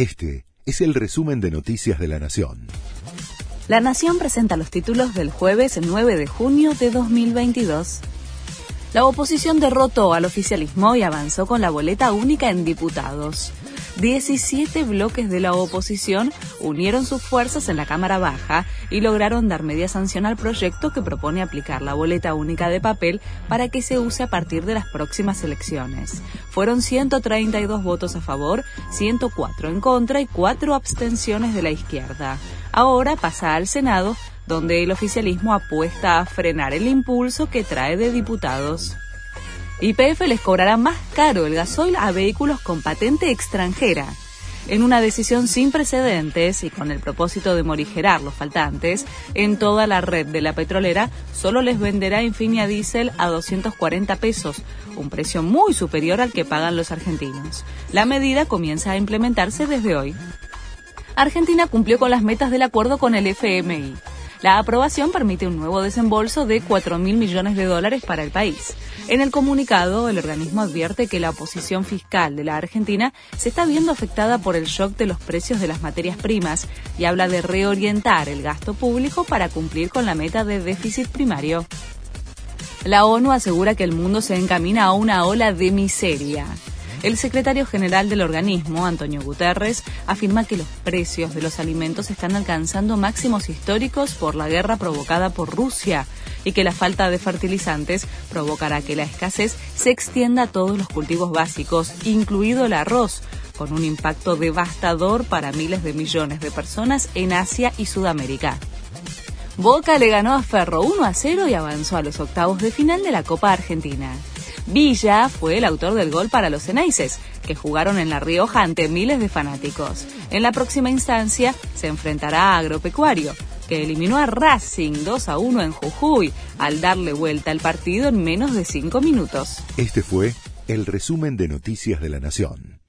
Este es el resumen de Noticias de la Nación. La Nación presenta los títulos del jueves 9 de junio de 2022. La oposición derrotó al oficialismo y avanzó con la boleta única en diputados. 17 bloques de la oposición unieron sus fuerzas en la Cámara Baja y lograron dar media sanción al proyecto que propone aplicar la boleta única de papel para que se use a partir de las próximas elecciones. Fueron 132 votos a favor, 104 en contra y 4 abstenciones de la izquierda. Ahora pasa al Senado, donde el oficialismo apuesta a frenar el impulso que trae de diputados. YPF les cobrará más caro el gasoil a vehículos con patente extranjera. En una decisión sin precedentes y con el propósito de morigerar los faltantes, en toda la red de la petrolera solo les venderá Infinia Diesel a 240 pesos, un precio muy superior al que pagan los argentinos. La medida comienza a implementarse desde hoy. Argentina cumplió con las metas del acuerdo con el FMI. La aprobación permite un nuevo desembolso de 4 mil millones de dólares para el país. En el comunicado, el organismo advierte que la posición fiscal de la Argentina se está viendo afectada por el shock de los precios de las materias primas y habla de reorientar el gasto público para cumplir con la meta de déficit primario. La ONU asegura que el mundo se encamina a una ola de miseria. El secretario general del organismo, Antonio Guterres, afirma que los precios de los alimentos están alcanzando máximos históricos por la guerra provocada por Rusia y que la falta de fertilizantes provocará que la escasez se extienda a todos los cultivos básicos, incluido el arroz, con un impacto devastador para miles de millones de personas en Asia y Sudamérica. Boca le ganó a Ferro 1 a 0 y avanzó a los octavos de final de la Copa Argentina. Villa fue el autor del gol para los Ceneices, que jugaron en La Rioja ante miles de fanáticos. En la próxima instancia se enfrentará a Agropecuario, que eliminó a Racing 2 a 1 en Jujuy al darle vuelta al partido en menos de cinco minutos. Este fue el resumen de Noticias de la Nación.